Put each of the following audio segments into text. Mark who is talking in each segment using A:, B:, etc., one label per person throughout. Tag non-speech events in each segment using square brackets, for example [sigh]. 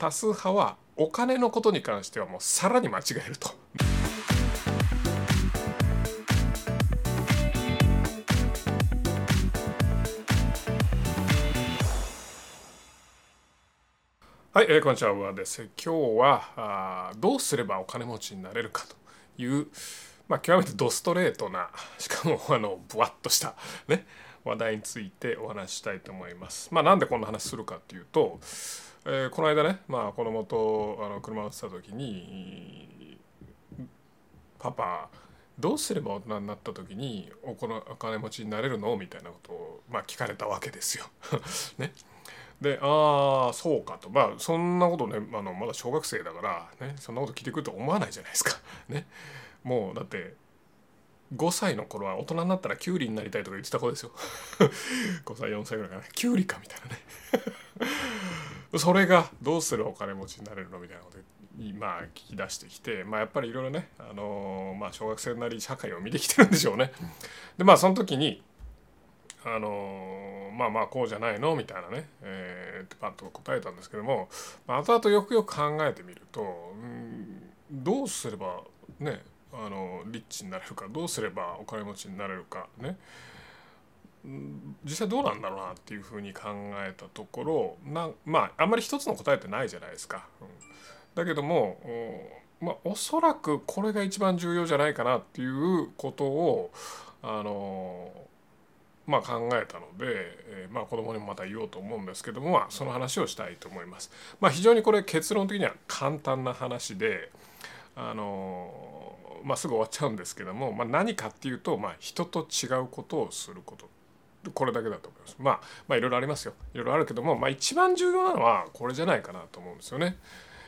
A: 多数派はお金のことに関してはもうさらに間違えると。はい、えー、こんにちは、上です。今日はあどうすればお金持ちになれるかという、まあ、極めてドストレートな、しかもあのぶわっとしたね話題についてお話ししたいと思います。まあ、なんでこんな話するかっていうと、えー、この間ね、まあ、子供とあの車を乗ってた時に「パパどうすれば大人になった時におこのお金持ちになれるの?」みたいなことを、まあ、聞かれたわけですよ。[laughs] ね、でああそうかとまあそんなことねあのまだ小学生だからねそんなこと聞いてくると思わないじゃないですか。[laughs] ね、もうだって5歳の頃は大人になったらキュウリになりたいとか言ってた子ですよ [laughs] 5歳4歳ぐらいかなキュウリかみたいなねそれがどうするお金持ちになれるのみたいなことにまあ聞き出してきてまあやっぱりいろいろねあのまあ小学生なり社会を見てきてるんでしょうね。でまあその時にあのまあまあこうじゃないのみたいなね、えー、パッと答えたんですけども、まあ、後々よくよく考えてみると、うん、どうすればねあのリッチになれるかどうすればお金持ちになれるかね実際どうなんだろうなっていうふうに考えたところなまああんまり一つの答えってないじゃないですか。うん、だけどもまあ、おそらくこれが一番重要じゃないかなっていうことをあのまあ、考えたので、えー、まあ、子供にもまた言おうと思うんですけども、まあ、その話をしたいと思います。まあ、非常にこれ結論的には簡単な話であのまあ、すぐ終わっちゃうんですけども、ま、何かっていうと、ま、人と違うことをすることこれだけだと思います。まあ、まあいろいろありますよ。いろいろあるけども、まあ、一番重要なのはこれじゃないかなと思うんですよね。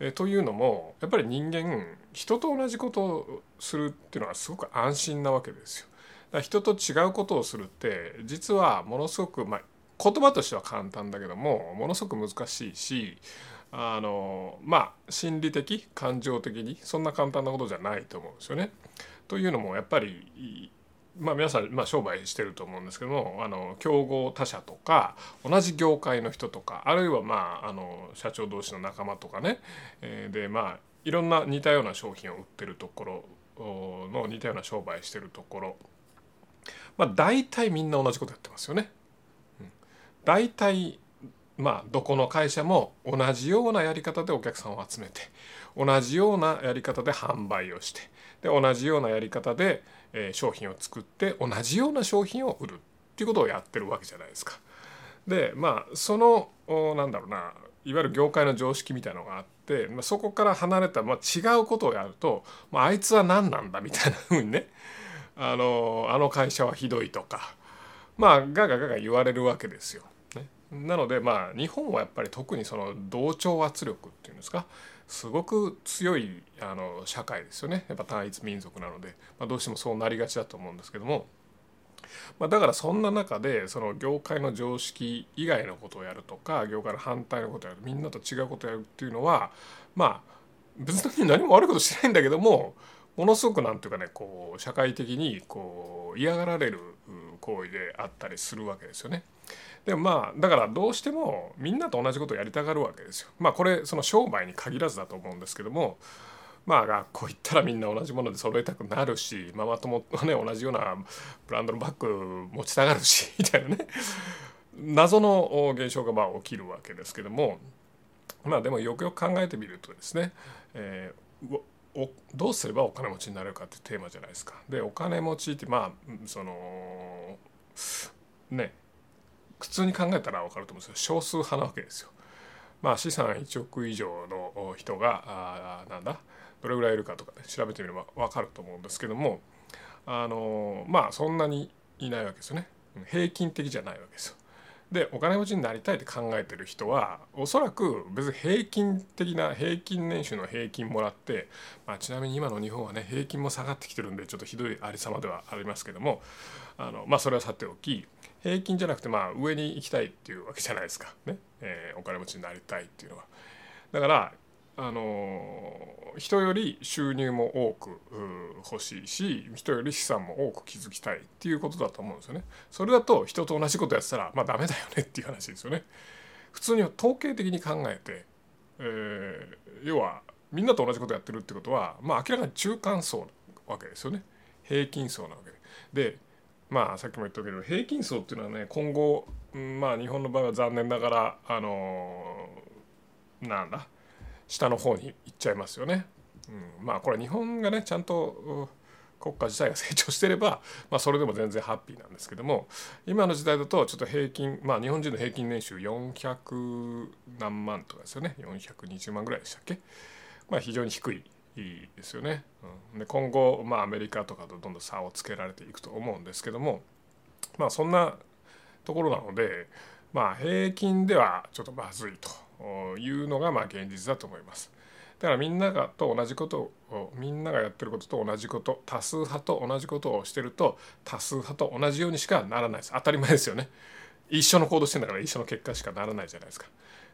A: えというのもやっぱり人間人と同じことをするっていうのはすごく安心なわけですよ。だから人と違うことをするって実はものすごく、まあ、言葉としては簡単だけどもものすごく難しいしあのまあ心理的感情的にそんな簡単なことじゃないと思うんですよね。というのもやっぱりまあ、皆さん、まあ、商売してると思うんですけどもあの競合他社とか同じ業界の人とかあるいは、まあ、あの社長同士の仲間とかね、えー、でまあいろんな似たような商品を売ってるところの似たような商売してるところまあ大体みんな同じことやってますよね。うん、大体まあどこの会社も同じようなやり方でお客さんを集めて同じようなやり方で販売をしてで同じようなやり方で、え商品を作って同じような商品を売るっていうことをやってるわけじゃないですか。でまあそのなんだろうないわゆる業界の常識みたいのがあって、まあ、そこから離れた、まあ、違うことをやると、まあ、あいつは何なんだみたいなふうにねあのあの会社はひどいとかまあガガガガ言われるわけですよ。なのでまあ日本はやっぱり特にその同調圧力っていうんですかすごく強いあの社会ですよね。やっぱ単一民族なので、まあ、どうしてもそうなりがちだと思うんですけども、まあ、だからそんな中でその業界の常識以外のことをやるとか業界の反対のことをやるみんなと違うことをやるっていうのはまあ別に何も悪いことしてないんだけどもものすごくなんていうかねこう社会的にこう嫌がられる行為であったりするわけですよね。でもまあだからどうしてもみんなと同じことをやりたがるわけですよ。まあこれその商売に限らずだと思うんですけどもまあ学校行ったらみんな同じもので揃えたくなるしママ友とね同じようなブランドのバッグ持ちたがるし [laughs] みたいなね謎の現象がまあ起きるわけですけどもまあでもよくよく考えてみるとですね、えー、おどうすればお金持ちになれるかってテーマじゃないですか。でお金持ちってまあそのね普通に考えたら分かると思うんですけど少数派なわけですよ。まあ資産1億以上の人があなんだどれぐらいいるかとかね調べてみれば分かると思うんですけどもあのまあそんなにいないわけですよね。平均的じゃないわけですよ。でお金持ちになりたいって考えてる人はおそらく別に平均的な平均年収の平均もらって、まあ、ちなみに今の日本はね平均も下がってきてるんでちょっとひどいありさまではありますけどもあのまあそれはさておき平均じゃなくてまあ上に行きたいっていうわけじゃないですかね、えー、お金持ちになりたいっていうのは。だからあの人より収入も多く欲しいし人より資産も多く築きたいっていうことだと思うんですよね。それだと人と同じことやってたらまあダメだよねっていう話ですよね。普通に統計的に考えて、え要はみんなと同じことやってるってことは、まあ、明らかに中間層なわけですよね平均層なわけで。でまあさっきも言ったけど平均層っていうのはね今後まあ日本の場合は残念ながらあのなんだ？下の方に行っちゃいますよね。うん、まあこれ日本がねちゃんと国家自体が成長してれば、[laughs] まあ、それでも全然ハッピーなんですけども今の時代だとちょっと平均まあ日本人の平均年収400何万とかですよね。420万ぐらいでしたっけ、まあ、非常に低いですよね。うん、で今後、まあ、アメリカとかとどんどん差をつけられていくと思うんですけどもまあそんなところなのでまあ平均ではちょっとまずいと。いうのがまあ現実だと思います。だからみんながと同じことをみんながやってることと同じこと多数派と同じことをしてると多数派と同じようにしかならないです。当たり前ですよね。一緒の行動してんだから一緒の結果しかならないじゃないですか。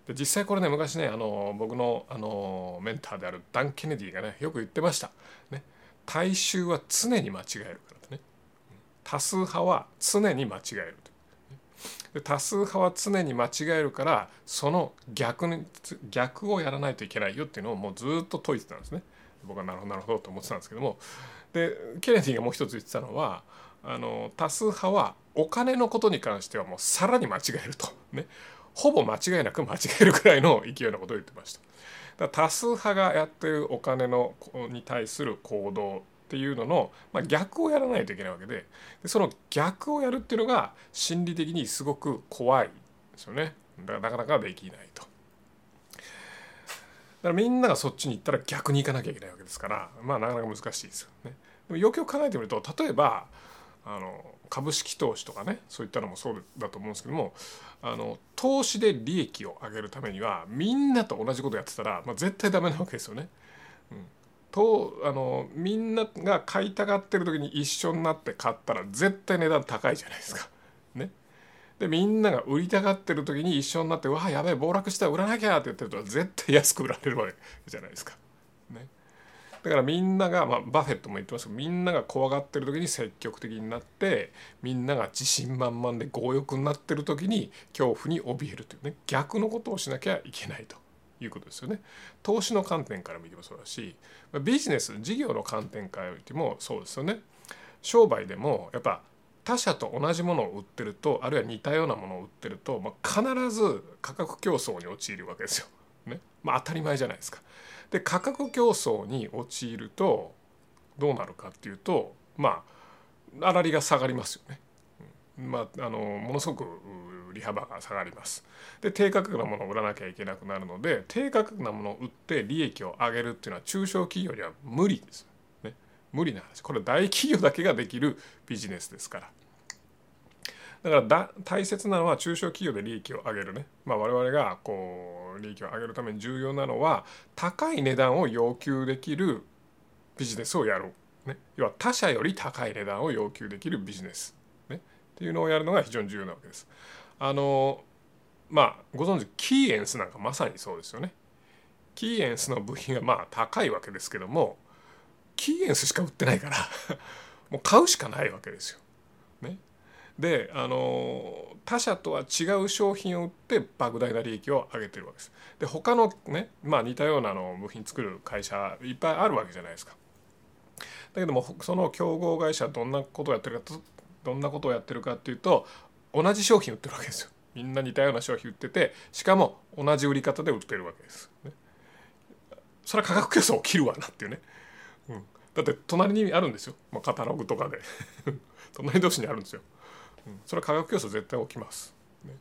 A: で実際これね昔ねあの僕のあのメンターであるダン・ケネディがねよく言ってました、ね、大衆は常に間違えるからね。多数派は常に間違えるで多数派は常に間違えるからその逆に逆をやらないといけないよっていうのをもうずっと説いてたんですね。僕はなるほどなるほどと思ってたんですけども。でケネディがもう一つ言ってたのはあの多数派はお金のことに関してはもうさらに間違えると。ね。ほぼ間違いなく間違えるくらいの勢いなことを言ってました。だ多数派がやってるお金のに対する行動っていうのの、まあ、逆をやらないといけないわけででその逆をやるっていうのが心理的にすごく怖いですよねだからなかなかできないと。だからみんながそっちに行ったら逆に行かなきゃいけないわけですからまあなかなか難しいですよね。でもよくよく考えてみると例えばあの株式投資とかねそういったのもそうだと思うんですけどもあの投資で利益を上げるためにはみんなと同じことやってたら、まあ、絶対ダメなわけですよね。うん、とあのみんなが買いたがってる時に一緒になって買ったら絶対値段高いじゃないですか。ね、でみんなが売りたがってる時に一緒になって「わあやべえ暴落したら売らなきゃ」って言ってると絶対安く売られるわけじゃないですか。ね、だからみんなが、まあ、バフェットも言ってますけどみんなが怖がってる時に積極的になってみんなが自信満々で強欲になってる時に恐怖に怯えるというね逆のことをしなきゃいけないと。いうことですよね。投資の観点から見てもそうだしビジネス事業の観点から見てもそうですよね。商売でもやっぱ他社と同じものを売ってるとあるいは似たようなものを売ってると、まあ、必ず価格競争に陥るわけですよ。ねまあ、当たり前じゃないですか。で価格競争に陥るとどうなるかっていうとまあ粗利が下がりますよね。まあ、あのものすごく利幅が下がります。で低価格なものを売らなきゃいけなくなるので低価格なものを売って利益を上げるっていうのは中小企業には無理です。ね、無理な話これ大企業だけができるビジネスですから。だからだ大切なのは中小企業で利益を上げるね、まあ、我々がこう利益を上げるために重要なのは高い値段を要求できるビジネスをやる、ね、要は他社より高い値段を要求できるビジネス、ね、っていうのをやるのが非常に重要なわけです。あのまあご存知キーエンスなんかまさにそうですよね。キーエンスの部品がまあ高いわけですけどもキーエンスしか売ってないから [laughs] もう買うしかないわけですよ。ね、であの他社とは違う商品を売って莫大な利益を上げてるわけです。で他のね、まあ、似たようなの部品作る会社いっぱいあるわけじゃないですか。だけどもその競合会社どんなことをやってるかどんなことをやってるかっていうと同じ商品売ってるわけですよ。みんな似たような商品売っててしかも同じ売り方で売ってるわけです、ね、それは価格競争起きるわなっていうね、うん、だって隣にあるんですよ、まあ、カタログとかで。[laughs] 隣同士にあるんですよ、うん、それは価格競争絶対起きます、ね、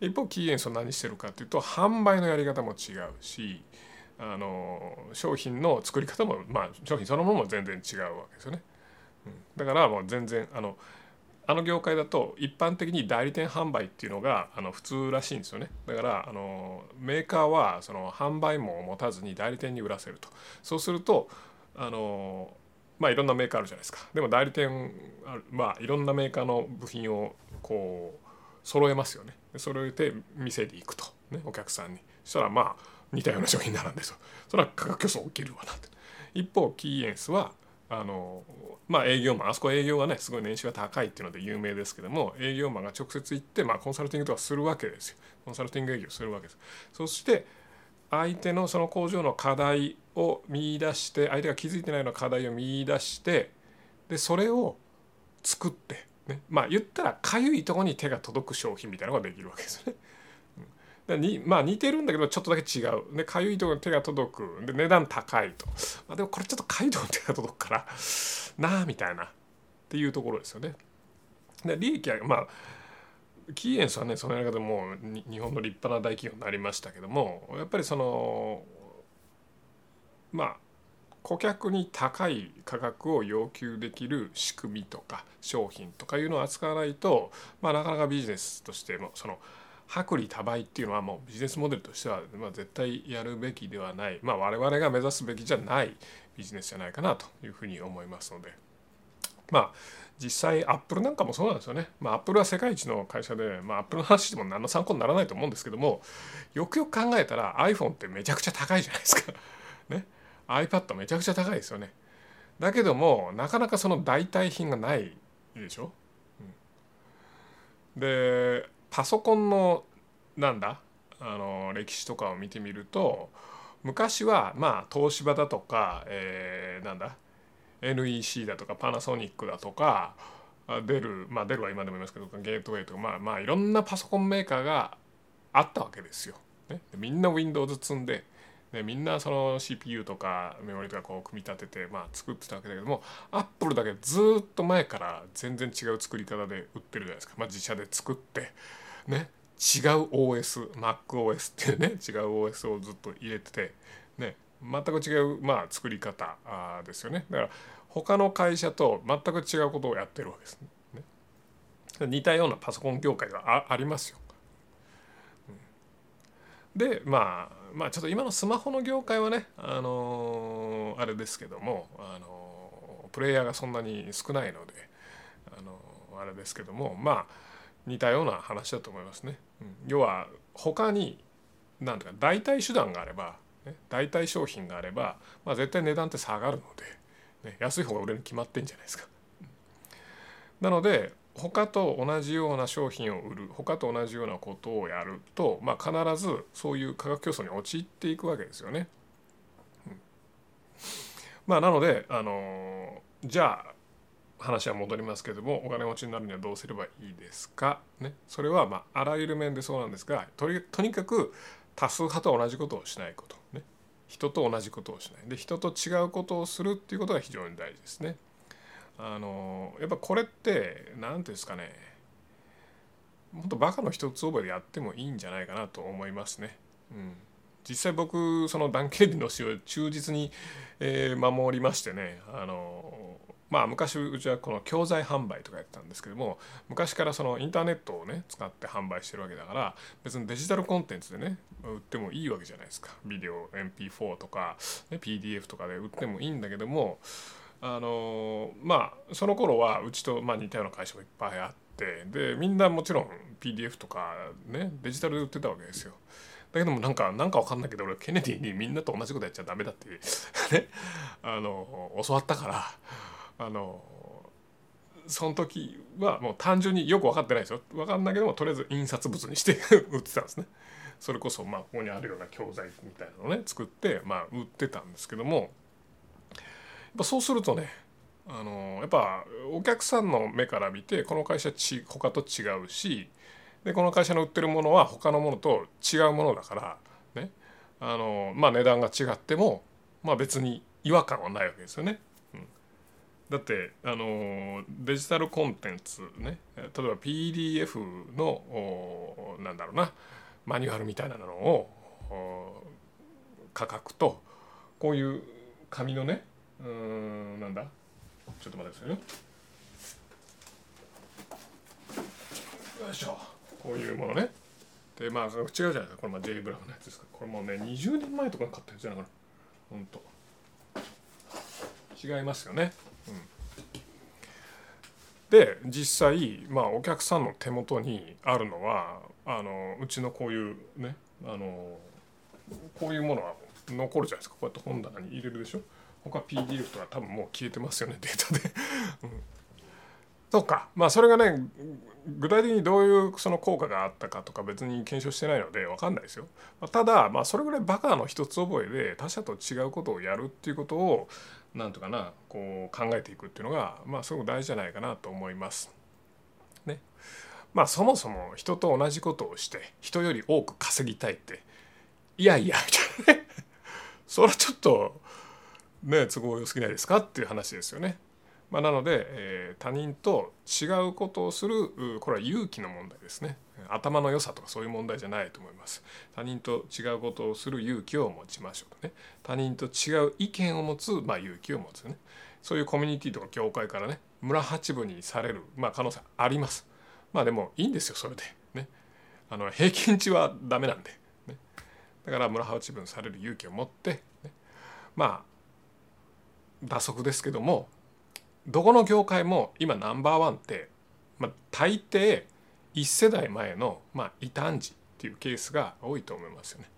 A: 一方キーエンスは何してるかっていうと販売のやり方も違うしあの商品の作り方もまあ商品そのものも全然違うわけですよね、うん、だからもう全然あのあの業界だと一般的に代理店販売っていうのがあの普通らしいんですよね。だからあのメーカーはその販売網を持たずに代理店に売らせると。そうするとあのまあいろんなメーカーあるじゃないですか。でも代理店まあいろんなメーカーの部品をこう揃えますよね。揃えて店で行くと、ね、お客さんに。そしたらまあ似たような商品なんですよそれは価格競争起きるわなって。一方キーエンスはあのまあ営業マンあそこ営業がねすごい年収が高いっていうので有名ですけども営業マンが直接行って、まあ、コンサルティングとかするわけですよ。コンサルティング営業するわけです。そして相手のその工場の課題を見出して相手が気づいてないような課題を見出してでそれを作って、ね、まあ言ったらかゆいとこに手が届く商品みたいなのができるわけですよにまあ似てるんだけどちょっとだけ違う。でかゆいところに手が届く。で値段高いと、まあ、でもこれちょっとかゆいところに手が届くからなあみたいな。っていうところですよね。で利益はまあキーエンスはねそのやり方でも日本の立派な大企業になりましたけどもやっぱりそのまあ顧客に高い価格を要求できる仕組みとか商品とかいうのを扱わないと、まあ、なかなかビジネスとしてもその薄利多売っていうのはもうビジネスモデルとしては、ま、絶対やるべきではない、まあ、我々が目指すべきじゃないビジネスじゃないかなというふうに思いますのでまあ実際アップルなんかもそうなんですよね。まあアップルは世界一の会社で、まあアップルの話でも何の参考にならないと思うんですけどもよくよく考えたら iPhone ってめちゃくちゃ高いじゃないですか。[laughs] ね。iPad めちゃくちゃ高いですよね。だけどもなかなかその代替品がないでしょ？うん、でパソコンのなんだあの歴史とかを見てみると昔はまあ東芝だとか、えー、なんだ NEC だとかパナソニックだとか出るまあ出るは今でも言いますけどゲートウェイとかまあまあいろんなパソコンメーカーがあったわけですよ。ね、みんな Windows 積んででみんなその CPU とかメモリとかこう組み立てて、まあ、作ってたわけだけどもアップルだけずっと前から全然違う作り方で売ってるじゃないですか、まあ、自社で作ってね違う OSMacOS っていうね違う OS をずっと入れててね全く違う、まあ、作り方あですよね。だから他の会社と全く違うことをやってるわけです。ね。似たようなパソコン業界があありますよ。でまあまあちょっと今のスマホの業界はねあのー、あれですけどもあのー、プレイヤーがそんなに少ないのであのー、あれですけどもまあ似たような話だと思いますね。うん、要は他に何ていうか代替手段があればね、代替商品があれば、まあ、絶対値段って下がるので、ね、安い方が売れるに決まってんじゃないですか。なので他と同じような商品を売る他と同じようなことをやると、まあ、必ずそういう価格競争に陥っていくわけですよね。うん、まあなのであのじゃあ話は戻りますけどもお金持ちになるにはどうすればいいですか、ね、それはまああらゆる面でそうなんですがとにかく多数派と同じことをしないこと。ね。人と同じことをしない。で人と違うことをするっていうことが非常に大事ですね。あのやっぱこれって何ていうんですかね。もっとバカの一つ覚えでやってもいいんじゃないかなと思いますね。うん、実際僕そのダン・ケネディの詩を忠実に、えー、守りましてね。あのまあ昔うちはこの教材販売とかやってたんですけども昔からそのインターネットをね使って販売してるわけだから別にデジタルコンテンツでね売ってもいいわけじゃないですか。ビデオ MP4 とか、ね、PDF とかで売ってもいいんだけどもあのまあその頃はうちとまあ似たような会社もいっぱいあってでみんなもちろん PDF とかねデジタルで売ってたわけですよ。だけどもなんかなんかわかんないけど俺ケネディにみんなと同じことやっちゃダメだって [laughs] ねあの教わったからあのその時はもう単純によく分かってないですよ分かんないけどもとりあえず印刷物にして [laughs] 売ってたんですねそれこそまあここにあるような教材みたいなのをね作ってまあ売ってたんですけどもぱそうするとねあのやっぱお客さんの目から見てこの会社ち他と違うしでこの会社の売ってるものは他のものと違うものだからねあのまあ値段が違ってもまあ別に違和感はないわけですよね。だってあのデジタルコンテンツね例えば PDF のなんだろうなマニュアルみたいなのを価格とこういう紙のねうんなんだ？ちょっと待ってくださいよ。よいしょ。こういうものね。でまあ違うじゃないですか。これまあ J ブラウンのやつですかこれもうね20年前とかに買ったやつじゃないかなほんと。違いますよね。うん。で実際まあお客さんの手元にあるのはあのうちのこういうねあのこういうものは残るじゃないですか。こうやって本棚に入れるでしょ。他 PDF とか多分もう消えてますよねデータで、[laughs] うん、そうかまあそれがね具体的にどういうその効果があったかとか別に検証してないので分かんないですよ。ただまあそれぐらいバカの一つ覚えで他者と違うことをやるっていうことを何とかなこう考えていくっていうのがまあすごく大事じゃないかなと思います。ね。まあそもそも人と同じことをして人より多く稼ぎたいっていやいやみたいなね [laughs] それはちょっとね都合良すぎないですかっていう話ですよね。まあ、なので、えー、他人と違うことをするこれは勇気の問題ですね。頭の良さとかそういう問題じゃないと思います。他人と違うことをする勇気を持ちましょうとね。他人と違う意見を持つ、まあ、勇気を持つね。そういうコミュニティとか教会からね村八分にされる、まあ、可能性あります。まあでもいいんですよそれで。ね。あの平均値はダメなんで、ね、だから村八分される勇気を持って、ね、まあ打足ですけどもどこの業界も今ナンバーワンって、まあ、大抵1世代前の、まあ、異端児っていうケースが多いと思いますよね。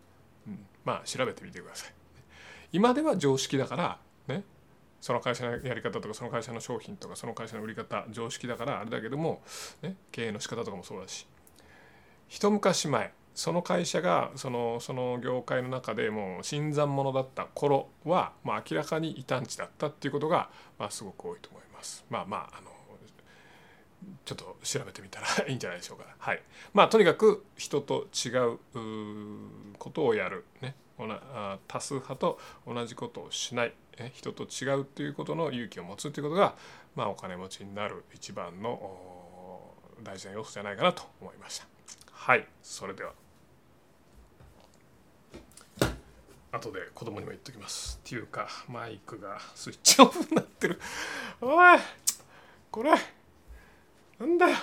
A: うん、まあ調べてみてください。今では常識だからねその会社のやり方とかその会社の商品とかその会社の売り方常識だからあれだけども、ね、経営の仕方とかもそうだし一昔前その会社がそのその業界の中でもう新参者だった頃は、まあ、明らかに異端児だったっていうことが、まあ、すごく多いと思います。まあまああのちょっと調べてみたら [laughs] いいんじゃないでしょうか。はい。まあとにかく人と違うことをやるね。多数派と同じことをしない人と違うということの勇気を持つということが、まあ、お金持ちになる一番の大事な要素じゃないかなと思いました。はいそれでは後で子供にも言っときます。っていうかマイクがスイッチオフになってる。おいこれなんだよ。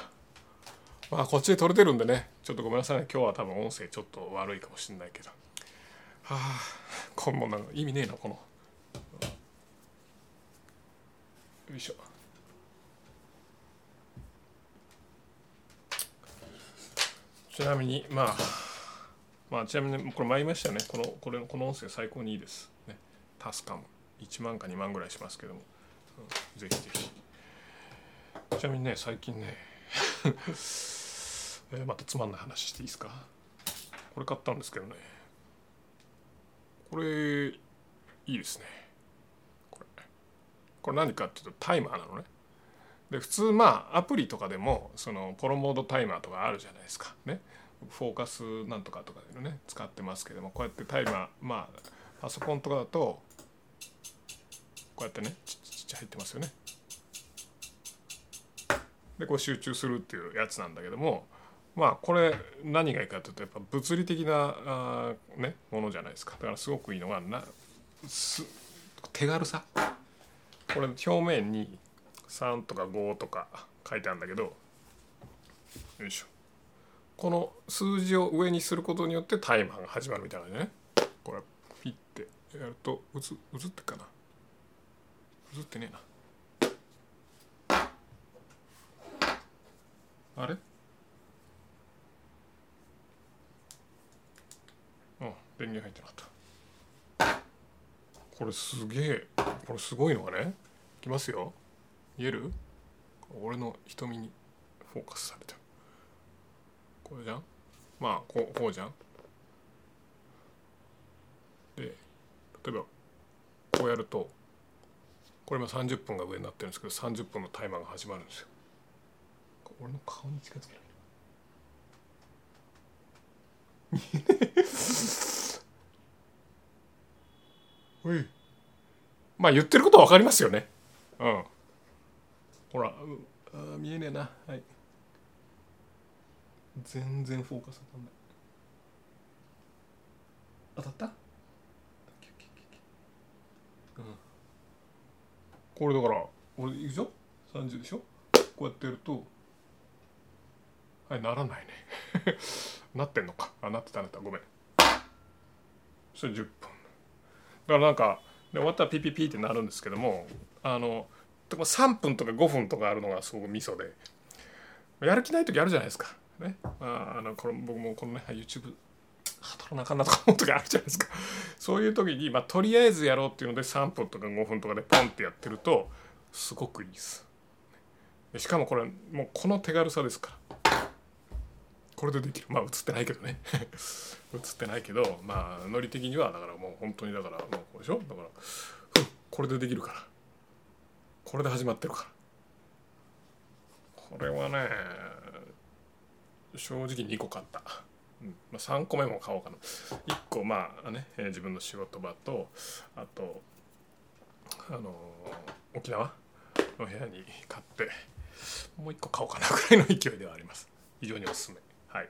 A: まあこっちで撮れてるんでね。ちょっとごめんなさいね。今日は多分音声ちょっと悪いかもしれないけど。はあこんなんか意味ねえなこの。よいしょ。ちなみにまあまあちなみにこれ参りましたよね。このこれこの音声最高にいいです。ね。タスカム1万か2万ぐらいしますけども、うん、ぜひぜひ。ちなみにね最近ね。[laughs] えまたつまんない話していいですか？これ買ったんですけどね。これいいですね。これ。これ何かっていうとタイマーなのね。で普通まあアプリとかでもそのポロモードタイマーとかあるじゃないですか。ね。フォーカスなんとかとかでね使ってますけどもこうやってタイマーまあパソコンとかだとこうやってねちっちっちゃ入ってますよね。でこう集中するっていうやつなんだけどもまあこれ何がいいかというとやっぱ物理的なあ、ね、ものじゃないですか。だからすごくいいのがなす手軽さ。これ表面に3とか5とか書いてあるんだけどよいしょ。この数字を上にすることによってタイマーが始まるみたいなね。これピッてやると映映ってかな。映ってねえな。あれ？うん電源入ってなかった。これすげえこれすごいのがねいきますよ。見える？俺の瞳にフォーカスされてる。これじゃん？まあこうこうじゃん？で例えばこうやるとこれ今30分が上になってるんですけど30分のタイマーが始まるんですよ。俺の顔に近づけ [laughs] い。まあ言ってることは分かりますよね。うん。ほら。あ見えねえな。はい全然フォーカス当たんない。当たった？うん。これだから俺いくでしょ30でしょ？こうやってやるとはいならないね。[laughs] なってんのか。あなってたなった。ごめん。それ10分だからなんかで終わったらピピピってなるんですけどもあの3分とか5分とかあるのがすごくミソで。やる気ない時あるじゃないですか。ね、まあ、あのこれ僕もこのね YouTube 働かなあかんなとか思う時あるじゃないですか。[laughs] そういう時に、まあ、とりあえずやろうっていうので3分とか5分とかでポンってやってるとすごくいいです。しかもこれもうこの手軽さですから。これでできる。まあ映ってないけどね。[laughs] 映ってないけどまあノリ的にはだからもう本当にだからもうこれでしょ。だからこれでできるから。これで始まってるから。これはね正直2個買った、うん。まあ、3個目も買おうかな。1個まあね、えー、自分の仕事場とあとあのー、沖縄の部屋に買ってもう1個買おうかなぐらいの勢いではあります。非常におすすめ。はい。